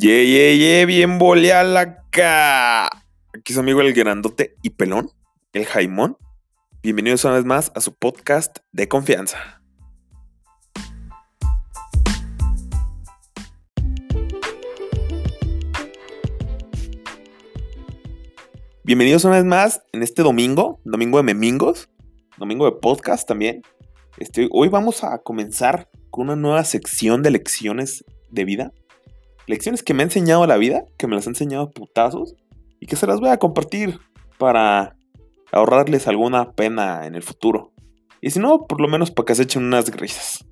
Ye, ye, ye, bien acá. Aquí su amigo el grandote y pelón, el Jaimón. Bienvenidos una vez más a su podcast de confianza. Bienvenidos una vez más en este domingo, domingo de memingos, domingo de podcast también. Este, hoy vamos a comenzar con una nueva sección de lecciones de vida lecciones que me ha enseñado la vida, que me las ha enseñado putazos y que se las voy a compartir para ahorrarles alguna pena en el futuro. Y si no, por lo menos para que se echen unas risas.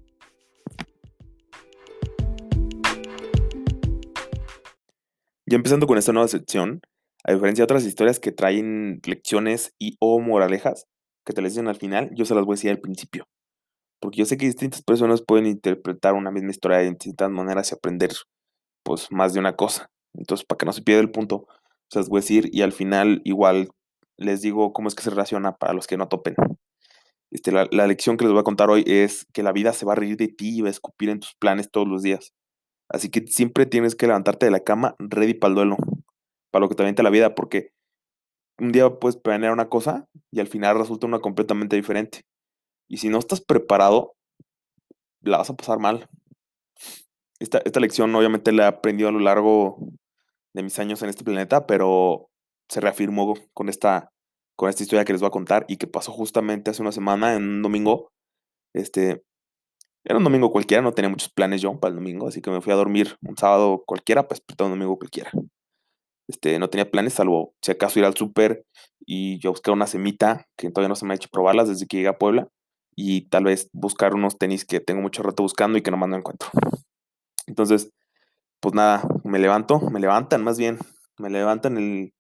Ya empezando con esta nueva sección, a diferencia de otras historias que traen lecciones y o moralejas que te les dicen al final, yo se las voy a decir al principio. Porque yo sé que distintas personas pueden interpretar una misma historia de distintas maneras y aprender pues más de una cosa. Entonces, para que no se pierda el punto, las voy a decir y al final igual les digo cómo es que se relaciona para los que no topen. Este, la, lección que les voy a contar hoy es que la vida se va a reír de ti y va a escupir en tus planes todos los días. Así que siempre tienes que levantarte de la cama ready para el duelo, para lo que te avienta la vida, porque un día puedes planear una cosa y al final resulta una completamente diferente. Y si no estás preparado, la vas a pasar mal. Esta, lección obviamente la he aprendido a lo largo de mis años en este planeta, pero se reafirmó con esta, con esta historia que les voy a contar y que pasó justamente hace una semana, en un domingo. Este, era un domingo cualquiera, no tenía muchos planes yo para el domingo, así que me fui a dormir un sábado cualquiera, pues un domingo cualquiera. Este, no tenía planes, salvo si acaso ir al súper y yo buscar una semita, que todavía no se me ha hecho probarlas desde que llegué a Puebla, y tal vez buscar unos tenis que tengo mucho rato buscando y que no no encuentro. Entonces, pues nada, me levanto, me levantan más bien, me levantan el,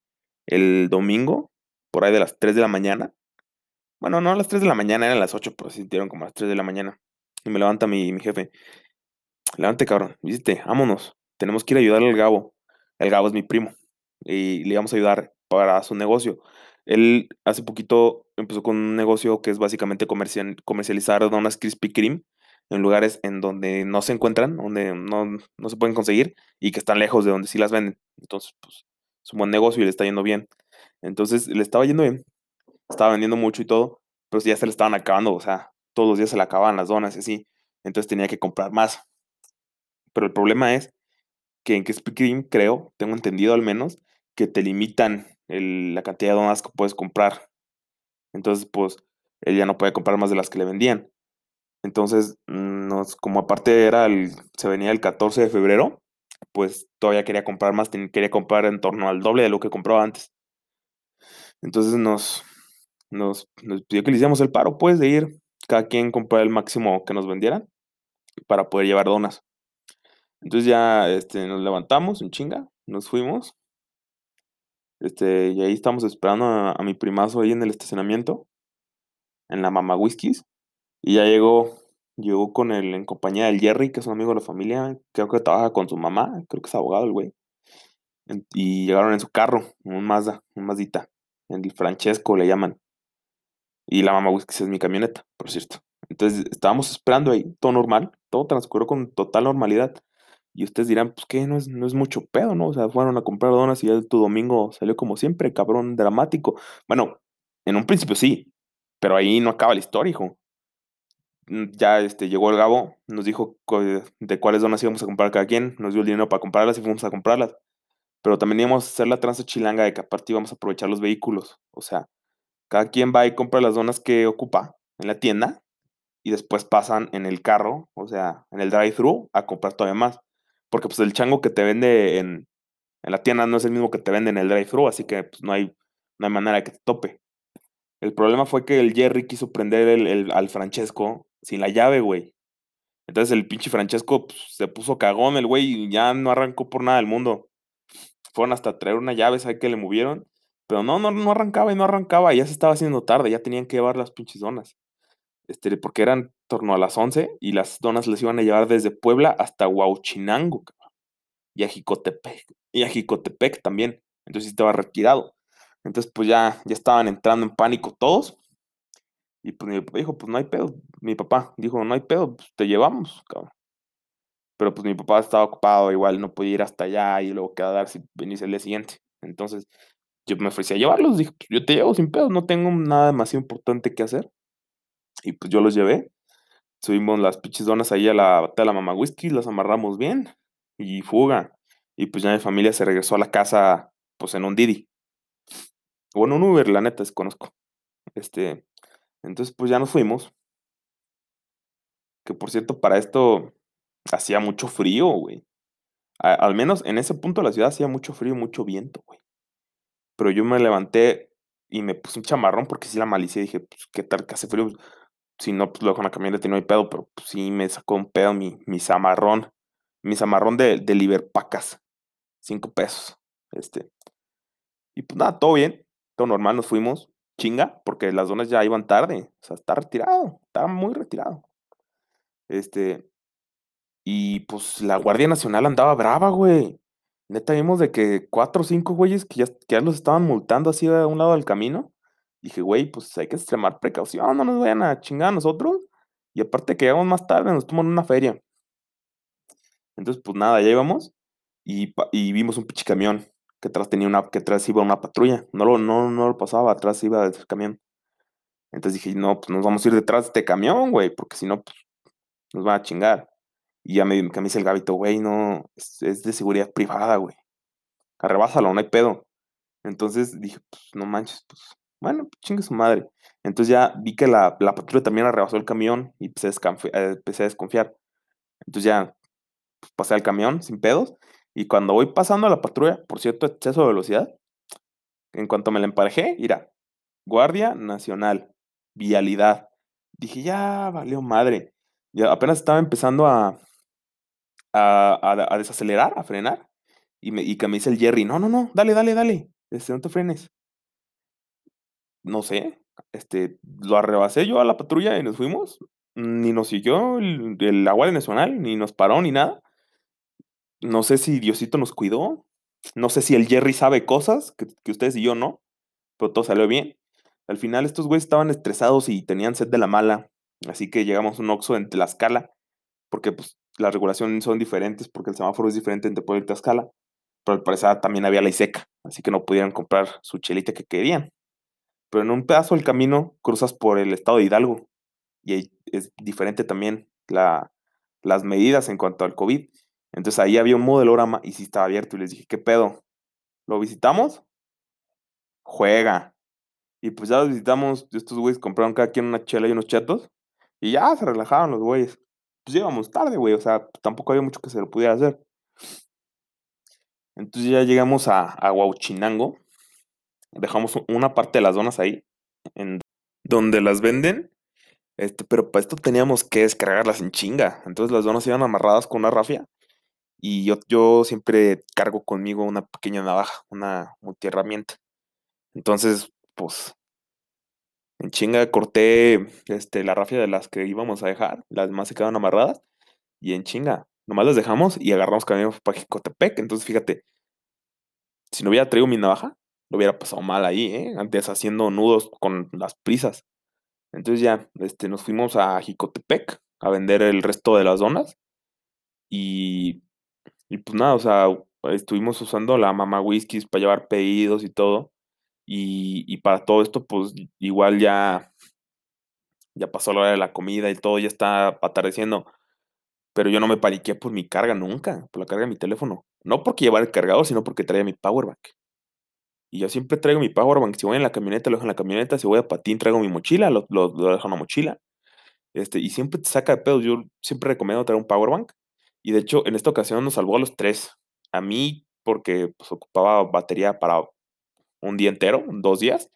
el domingo, por ahí de las 3 de la mañana. Bueno, no a las 3 de la mañana, eran las 8, pero se sintieron como a las 3 de la mañana. Y me levanta mi, mi jefe. Levante, cabrón, viste, vámonos. Tenemos que ir a ayudar al Gabo. El Gabo es mi primo. Y le vamos a ayudar para su negocio. Él hace poquito empezó con un negocio que es básicamente comercializar donas Krispy Kreme en lugares en donde no se encuentran, donde no, se pueden conseguir y que están lejos de donde sí las venden. Entonces, pues, es un buen negocio y le está yendo bien. Entonces, le estaba yendo bien, estaba vendiendo mucho y todo, pero ya se le estaban acabando, o sea, todos los días se le acababan las donas y así. Entonces tenía que comprar más. Pero el problema es que en Krispy Kreme, creo, tengo entendido al menos, que te limitan la cantidad de donas que puedes comprar. Entonces, pues, él ya no puede comprar más de las que le vendían. Entonces, nos, como aparte era el, se venía el 14 de febrero, pues todavía quería comprar más, quería comprar en torno al doble de lo que compraba antes. Entonces nos, nos, pidió que le hiciéramos el paro, pues, de ir cada quien comprar el máximo que nos vendieran para poder llevar donas. Entonces ya este, nos levantamos en chinga, nos fuimos. Este, y ahí estamos esperando a, mi primazo ahí en el estacionamiento, en la Mama Whiskies. Y ya llegó, llegó con él en compañía del Jerry, que es un amigo de la familia, creo que trabaja con su mamá, creo que es abogado el güey. Y llegaron en su carro, un Mazda, un Mazdita, el Francesco le llaman. Y la mamá que es mi camioneta, por cierto. Entonces estábamos esperando ahí, todo normal, todo transcurrió con total normalidad. Y ustedes dirán, pues que no es, no es mucho pedo, ¿no? O sea, fueron a comprar donas y ya tu domingo salió como siempre, cabrón, dramático. Bueno, en un principio sí, pero ahí no acaba la historia, hijo. Mm, ya este, llegó el Gabo, nos dijo de cuáles donas íbamos a comprar cada quien, nos dio el dinero para comprarlas y fuimos a comprarlas. Pero también íbamos a hacer la tranza chilanga de que aparte íbamos a aprovechar los vehículos. O sea, cada quien va y compra las donas que ocupa en la tienda y después pasan en el carro, o sea, en el drive-thru, a comprar todavía más. Porque pues el chango que te vende en, la tienda no es el mismo que te vende en el drive-thru, así que pues, no, hay, no hay manera de que te tope. El problema fue que el Jerry quiso prender el, al Francesco sin la llave, güey. Entonces el pinche Francesco pues, se puso cagón el güey y ya no arrancó por nada del mundo. Fueron hasta traer una llave, ¿sabes que le movieron? Pero no, no, no arrancaba y no arrancaba. Ya se estaba haciendo tarde, ya tenían que llevar las pinches donas. Este, porque eran torno a las 11 y las donas les iban a llevar desde Puebla hasta Huauchinango, Y a Jicotepec. Y a Jicotepec también. Entonces estaba retirado. Entonces, pues ya, ya estaban entrando en pánico todos. Y pues papá dijo, pues no hay pedo. Mi papá dijo, no hay pedo, pues te llevamos. Pero pues mi papá estaba ocupado, igual no podía ir hasta allá y luego quedarse y venirse el día siguiente. Entonces, yo me ofrecí a llevarlos, dije, pues yo te llevo sin pedos, no tengo nada demasiado importante que hacer. Y pues yo los llevé. Subimos las pinches donas ahí a la bata de la mamá whisky, las amarramos bien y fuga. Y pues ya mi familia se regresó a la casa, pues en un Didi. O en un Uber, la neta, desconozco. Este, entonces pues ya nos fuimos. Que por cierto, para esto hacía mucho frío, güey. al menos en ese punto de la ciudad hacía mucho frío y mucho viento, güey. Pero yo me levanté y me puse un chamarrón porque sí la malicia dije, pues, ¿qué tal que hace frío? Si no, pues luego con la camioneta no hay pedo, pero pues, sí me sacó un pedo mi, mi. Mi zamarrón de, de Liverpacas. Cinco pesos. Este. Y pues nada, todo bien. Todo normal, nos fuimos. Chinga, porque las donas ya iban tarde. O sea, está retirado. Está muy retirado. Este. Y pues la Guardia Nacional andaba brava, güey. Neta, vimos de que cuatro o cinco güeyes que ya, que ya los estaban multando así a un lado del camino. Dije, güey, pues hay que extremar precaución, no nos vayan a chingar a nosotros. Y aparte que llegamos más tarde, nos toman una feria. Entonces, pues nada, ya íbamos y, y vimos un pinche camión que atrás tenía una, que atrás iba una patrulla. No lo, no, no lo pasaba, atrás iba el camión. Entonces dije, no, pues nos vamos a ir detrás de este camión, güey, porque si no, pues nos van a chingar. Y ya me, me dice el gabito, güey, no, es, es, de seguridad privada, güey. Arrebásalo, no hay pedo. Entonces dije, pues no manches, pues bueno, pues, chingue su madre. Entonces ya vi que la, la patrulla también arrebasó el camión y empecé a, eh, empecé a desconfiar. Entonces ya pues, pasé al camión sin pedos. Y cuando voy pasando a la patrulla, por cierto, exceso de velocidad, en cuanto me la emparejé, mira, Guardia Nacional, vialidad. Dije, ya valió madre. Ya apenas estaba empezando a, a, a, desacelerar, a frenar. Y, me, y que me dice el Jerry, no, no, no, dale, dale, dale. Este, no te frenes no sé, este, lo arrebasé yo a la patrulla y nos fuimos. Ni nos siguió el, el Guardia Nacional, ni nos paró, ni nada. No sé si Diosito nos cuidó. No sé si el Jerry sabe cosas que, que ustedes y yo no. Pero todo salió bien. Al final estos güeyes estaban estresados y tenían sed de la mala. Así que llegamos a un Oxxo en Tlaxcala. Porque pues las regulaciones son diferentes. Porque el semáforo es diferente entre Puebla y Tlaxcala. Pero al parecer también había ley seca. Así que no pudieron comprar su chelita que querían pero en un pedazo del camino cruzas por el estado de Hidalgo y es diferente también la, las medidas en cuanto al COVID. Entonces ahí había un modelorama y sí estaba abierto y les dije, ¿qué pedo? ¿Lo visitamos? Juega. Y pues ya lo visitamos, estos güeyes compraron cada quien una chela y unos chetos y ya se relajaron los güeyes. Pues íbamos tarde, güey, o sea, tampoco había mucho que se lo pudiera hacer. Entonces ya llegamos a, a dejamos una parte de las donas ahí, en donde las venden, este, pero para esto teníamos que descargarlas en chinga. Entonces las donas iban amarradas con una rafia y yo, yo siempre cargo conmigo una pequeña navaja, una multiherramienta. Entonces, pues, en chinga corté este, la rafia de las que íbamos a dejar, las demás se quedaron amarradas y en chinga, nomás las dejamos y agarramos camino para Jicotepec. Entonces, fíjate, si no hubiera traído mi navaja, lo hubiera pasado mal ahí, ¿eh? Antes haciendo nudos con las prisas. Entonces ya, este, nos fuimos a Jicotepec a vender el resto de las donas. Y, y pues nada, o sea, estuvimos usando la mamá whiskies para llevar pedidos y todo. Y, y para todo esto, pues igual ya, ya pasó la hora de la comida y todo, ya está atardeciendo. Pero yo no me paniqué por mi carga nunca, por la carga de mi teléfono. No porque llevar el cargador, sino porque traía mi powerbank. Y yo siempre traigo mi powerbank. Si voy en la camioneta, lo dejo en la camioneta. Si voy a patín, traigo mi mochila, lo, lo, dejo en la mochila. Este, y siempre te saca de pedos. Yo siempre recomiendo traer un powerbank. Y de hecho, en esta ocasión nos salvó a los tres. A mí, porque pues, ocupaba batería para un día entero, dos días.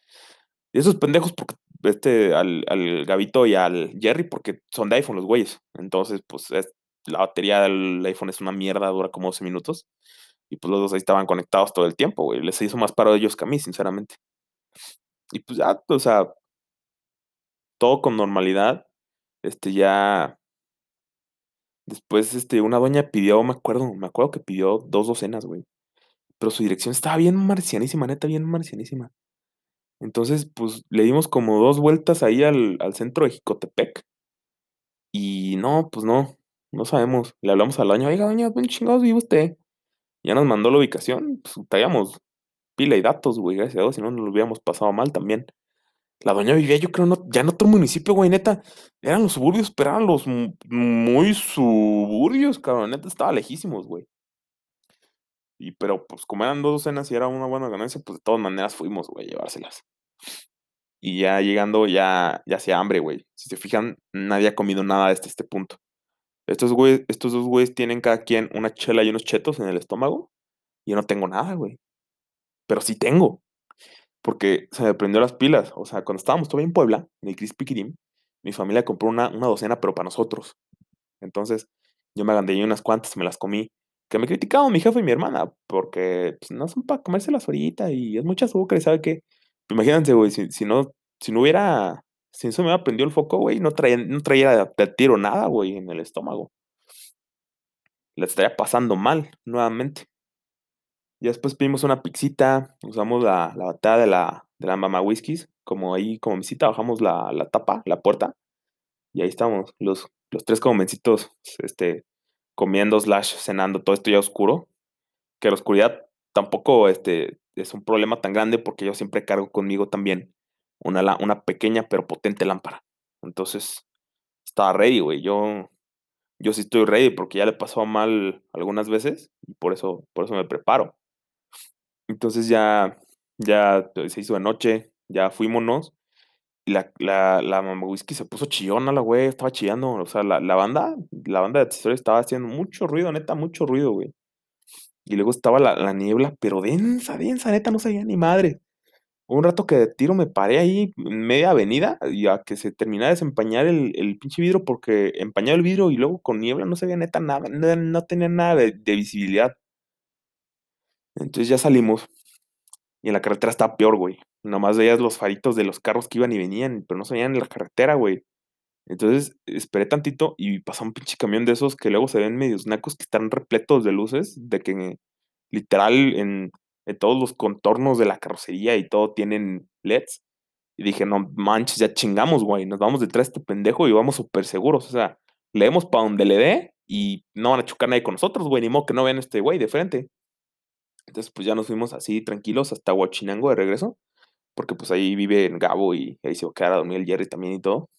Y esos pendejos, porque este, al, al Gavito y al Jerry, porque son de iPhone los güeyes. Entonces, pues la batería del iPhone es una mierda, dura como 12 minutos. Y pues los dos ahí estaban conectados todo el tiempo, güey. Les hizo más paro de ellos que a mí, sinceramente. Y pues ya, o sea, todo con normalidad. Este ya. Después, este, una doña pidió, me acuerdo, me acuerdo que pidió dos docenas, güey. Pero su dirección estaba bien marcianísima, neta, bien marcianísima. Entonces, pues le dimos como dos vueltas ahí al, al centro de Jicotepec. Y no, pues no. no sabemos. Le hablamos al dueño, oiga, doña, ¿dónde chingados vive usted? Ya nos mandó la ubicación, pues traíamos pila y datos, güey, gracias a Dios, si no nos lo hubiéramos pasado mal también. La doña vivía, yo creo, no, ya en otro municipio, güey, neta. Eran los suburbios, pero eran los muy suburbios, cabrón, neta, estaba lejísimos, güey. Y pero, pues, como eran dos docenas y era una buena ganancia, pues, de todas maneras fuimos, güey, a llevárselas. Y ya llegando, ya, ya hacía hambre, güey. Si se fijan, nadie ha comido nada hasta este punto. Estos, güey, estos dos güeyes tienen cada quien una chela y unos chetos en el estómago. Y yo no tengo nada, güey. Pero sí tengo. Porque se me prendió las pilas. O sea, cuando estábamos todavía en Puebla, en el Crispy mi familia compró una, una docena, pero para nosotros. Entonces, yo me agandé unas cuantas, me las comí. Que me criticaban mi jefe y mi hermana, porque pues, no son para comérselas ahorita y es mucha azúcar sabe qué. Imagínense, güey, si, si, no, si no hubiera, si eso me hubiera prendido el foco, güey, no traía, no traía de tiro nada, güey, en el estómago. Le estaría pasando mal, nuevamente. Y después pedimos una pixita, usamos la, la batalla de la, de la Mama Whiskies, como ahí, como visita, bajamos la, la tapa, la puerta, y ahí estamos, los, los tres como mencitos, este, comiendo slash cenando, todo esto ya oscuro, que la oscuridad tampoco este, es un problema tan grande porque yo siempre cargo conmigo también una, una pequeña pero potente lámpara. Entonces, estaba ready, güey. Yo, yo sí estoy ready porque ya le pasó mal algunas veces y por eso, por eso me preparo. Entonces ya, ya se hizo de noche, ya fuímonos. Y la, la, la mamá whisky se puso chillona, la güey, estaba chillando. O sea, la, la banda, la banda de historia estaba haciendo mucho ruido, neta, mucho ruido, güey. Y luego estaba la, niebla, pero densa, densa, neta, no sabía ni madre. Un rato que de tiro me paré ahí en media avenida y a que se terminara de desempañar el, el pinche vidrio porque empañaba el vidrio y luego con niebla no se veía neta nada, no, tenía nada de, visibilidad. Entonces ya salimos y en la carretera estaba peor, güey. Nomás veías los faritos de los carros que iban y venían, pero no se veían en la carretera, güey. Entonces esperé tantito y pasó un pinche camión de esos que luego se ven medios nacos que están repletos de luces, de que literal en, todos los contornos de la carrocería y todo tienen LEDs. Y dije, no manches, ya chingamos, güey, nos vamos detrás de este pendejo y vamos súper seguros. O sea, leemos para donde le dé y no van a chocar nadie con nosotros, güey, ni modo que no vean este güey de frente. Entonces, pues ya nos fuimos así tranquilos hasta Huachinango de regreso, porque pues ahí vive Gabo y ahí se va a quedar a dormir el Jerry también y todo.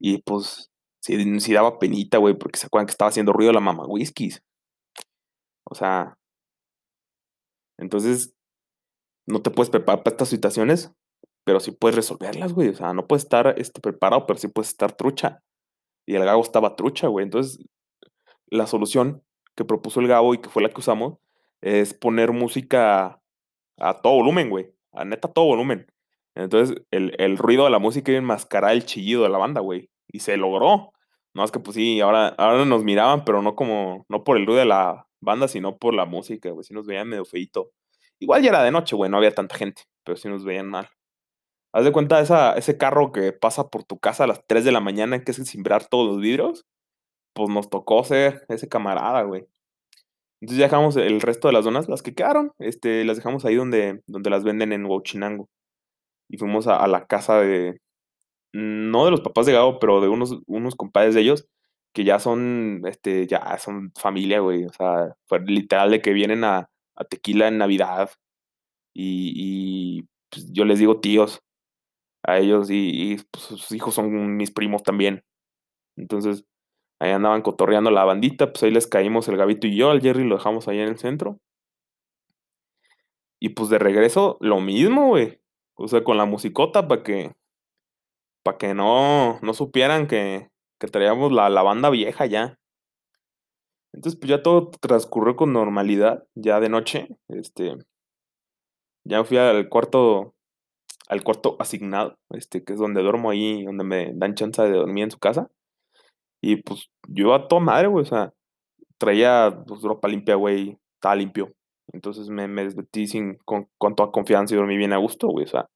Y pues, sí, daba penita, güey, porque se acuerdan que estaba haciendo ruido la mamá whiskies. O sea, entonces, no te puedes preparar para estas situaciones, pero sí puedes resolverlas, güey. O sea, no puedes estar este, preparado, pero sí puedes estar trucha. Y el Gabo estaba trucha, güey. Entonces, la solución que propuso el Gabo y que fue la que usamos es poner música a todo volumen, güey. A neta, todo volumen. Entonces, el, el ruido de la música iba a enmascarar el chillido de la banda, güey. Y se logró. No, es que pues sí, ahora, ahora nos miraban, pero no como, no por el ruido de la banda, sino por la música, güey. Sí nos veían medio feito. Igual ya era de noche, güey, no había tanta gente, pero sí nos veían mal. Haz de cuenta esa, ese carro que pasa por tu casa a las 3 de la mañana, que es simbrar todos los vidrios. Pues nos tocó ser ese camarada, güey. Entonces ya dejamos el resto de las donas, las que quedaron, este, las dejamos ahí donde, donde las venden en Huachinango y fuimos a, la casa de, no de los papás de Gabo, pero de unos, unos compadres de ellos, que ya son, este, ya son familia, güey. O sea, fue literal de que vienen a, Tequila en Navidad y, pues, yo les digo tíos a ellos y, pues, sus hijos son mis primos también. Entonces, ahí andaban cotorreando la bandita, pues ahí les caímos el Gabito y yo, al Jerry lo dejamos ahí en el centro. Y pues de regreso, lo mismo, güey. O sea, con la musicota para que, para que no, no supieran que, que traíamos la, la banda vieja ya. Entonces, pues ya todo transcurrió con normalidad, ya de noche. Este, ya fui al cuarto, al cuarto asignado, este, que es donde duermo ahí, donde me dan chance de dormir en su casa. Y pues yo a toda madre, güey, o sea, traía pues, ropa limpia, güey, estaba limpio. Entonces me, me desvestí sin, con, con, toda confianza y dormí bien a gusto, güey. O sea,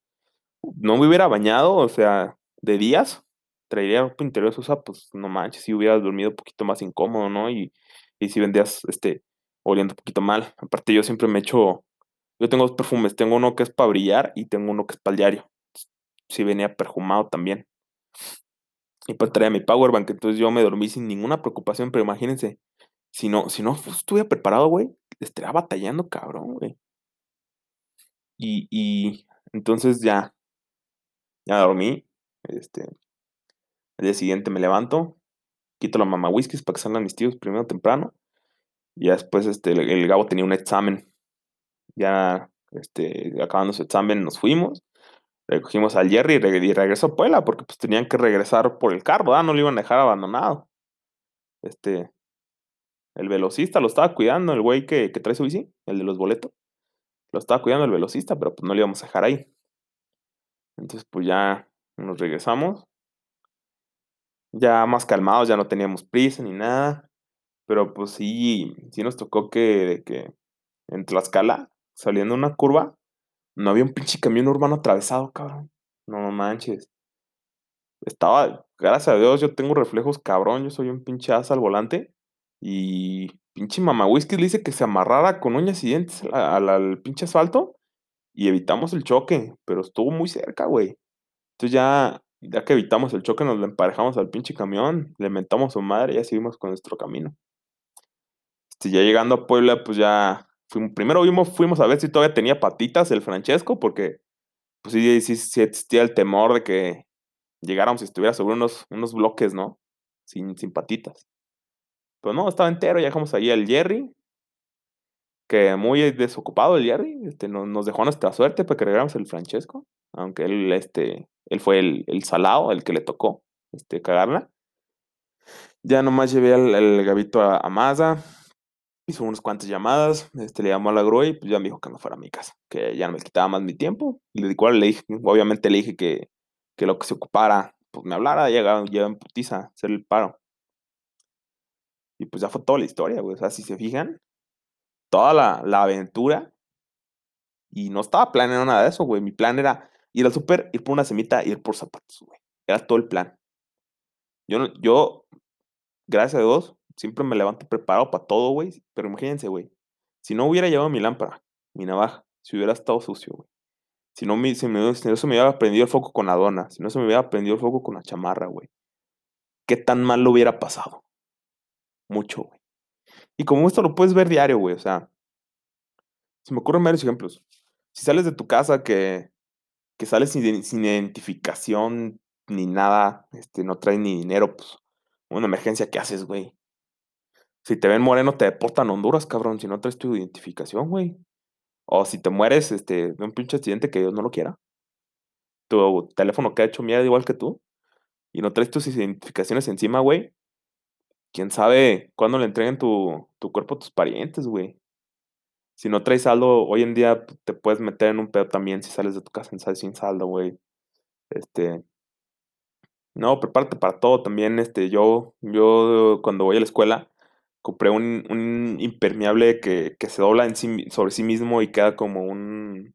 no me hubiera bañado, o sea, de días, traería ropa interior, o sea, pues no manches, si hubieras dormido un poquito más incómodo, ¿no? Y, y si vendías, este, oliendo un poquito mal. Aparte, yo siempre me echo, yo tengo dos perfumes, tengo uno que es para brillar y tengo uno que es para el diario. Si venía perfumado también. Y pues traía mi powerbank, entonces yo me dormí sin ninguna preocupación, pero imagínense, si no, si no estuviera preparado, güey, estaría batallando cabrón, güey. Y, y entonces ya, ya dormí, este, al día siguiente me levanto, quito la mamá whiskies para que salgan mis tíos primero temprano, y después, este, el, el Gabo tenía un examen, ya, este, acabando su examen nos fuimos, recogimos al Jerry y regresó a Puebla porque pues tenían que regresar por el carro, ¿verdad? No lo iban a dejar abandonado. Este, el velocista lo estaba cuidando, el güey que, que trae su bici, el de los boletos. Lo estaba cuidando el velocista, pero pues no le íbamos a dejar ahí. Entonces, pues ya nos regresamos. Ya más calmados, ya no teníamos prisa ni nada. Pero pues sí, sí nos tocó que, que en Tlaxcala, saliendo una curva, no había un pinche camión urbano atravesado, cabrón. No manches. Estaba, gracias a Dios, yo tengo reflejos cabrón, yo soy un pinche asa al volante. Y pinche mamá whisky le dice que se amarrara con uñas y dientes al, pinche asfalto y evitamos el choque, pero estuvo muy cerca, güey. Entonces ya, ya que evitamos el choque, nos le emparejamos al pinche camión, le mentamos a su madre y ya seguimos con nuestro camino. Este, ya llegando a Puebla, pues ya primero vimos, fuimos a ver si todavía tenía patitas el Francesco, porque pues sí, sí, existía el temor de que llegáramos y estuviera sobre unos, unos bloques, ¿no? Sin, sin patitas. Pero no, estaba entero, ya dejamos ahí al Jerry, que muy desocupado el Jerry, este, nos, nos dejó nuestra suerte para que regresáramos el Francesco, aunque él, este, él fue el, el salado, el que le tocó este, cagarla. Ya nomás llevé al, al Gabito a, a Maza, hizo unas cuantas llamadas, este, le llamó a la grúa y pues ya me dijo que no fuera a mi casa, que ya no me quitaba más mi tiempo. Le, igual le dije, obviamente le dije que, que lo que se ocupara, pues me hablara, llega, llega en putiza, hacer el paro. Y pues ya fue toda la historia, güey. O sea, si se fijan, toda la, la aventura. Y no estaba planeando nada de eso, güey. Mi plan era ir al súper, ir por una semita, ir por zapatos, güey. Era todo el plan. Yo, yo, gracias a Dios, siempre me levanto preparado para todo, güey. Pero imagínense, güey. Si no hubiera llevado mi lámpara, mi navaja, si hubiera estado sucio, güey. Si no, me, se me hubiera prendido el foco con la dona, si no se me hubiera prendido el foco con la chamarra, güey. ¿Qué tan mal lo hubiera pasado? mucho, güey. Y como esto lo puedes ver diario, güey, o sea, se me ocurren varios ejemplos. Si sales de tu casa que, que sales sin, sin identificación ni nada, este, no traes ni dinero, pues, una emergencia, ¿qué haces, güey? Si te ven moreno, te deportan a Honduras, cabrón, si no traes tu identificación, güey. O si te mueres, este, de un pinche accidente que Dios no lo quiera. Tu teléfono queda hecho mierda igual que tú. Y no traes tus identificaciones encima, güey quién sabe cuándo le entreguen tu, tu cuerpo a tus parientes, güey. Si no traes saldo, hoy en día te puedes meter en un pedo también si sales de tu casa sin saldo, güey. Este. No, prepárate para todo también. Este, yo, yo cuando voy a la escuela, compré un, un impermeable que, que se dobla en sí, sobre sí mismo y queda como un.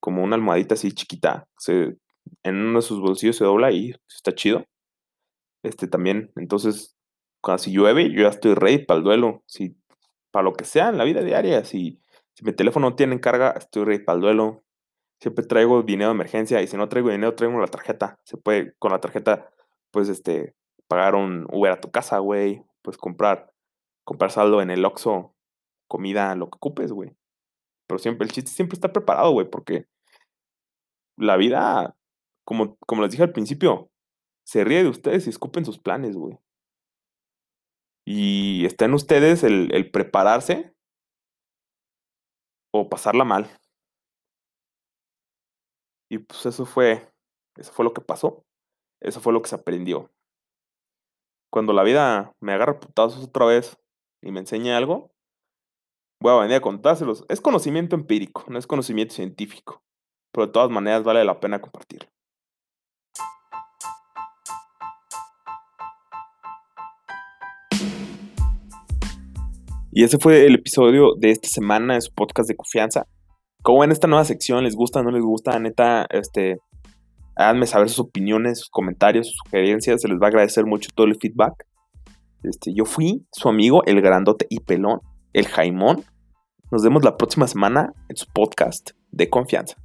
como una almohadita así chiquita. Se, en uno de sus bolsillos se dobla y está chido. Este también. Entonces, cuando si llueve, yo ya estoy ready para el duelo. Si, para lo que sea en la vida diaria. Si, si mi teléfono no tiene carga, estoy ready para el duelo. Siempre traigo dinero de emergencia. Y si no traigo dinero, traigo la tarjeta. Se puede, con la tarjeta, pues, este, pagar un Uber a tu casa, güey. Pues comprar, comprar saldo en el Oxxo, comida, lo que ocupes, güey. Pero siempre, el chiste siempre está preparado, güey, porque la vida, como, como les dije al principio, se ríe de ustedes y escupen sus planes, güey. Y está en ustedes el, el prepararse o pasarla mal. Y pues eso fue, eso fue lo que pasó. Eso fue lo que se aprendió. Cuando la vida me agarra putazos otra vez y me enseña algo, voy a venir a contárselos. Es conocimiento empírico, no es conocimiento científico. Pero de todas maneras vale la pena compartirlo. Y ese fue el episodio de esta semana de su podcast de confianza. Como en esta nueva sección, ¿les gusta no les gusta? Neta, este, háganme saber sus opiniones, sus comentarios, sus sugerencias. Se les va a agradecer mucho todo el feedback. Este, yo fui su amigo, el grandote y pelón, el Jaimón. Nos vemos la próxima semana en su podcast de confianza.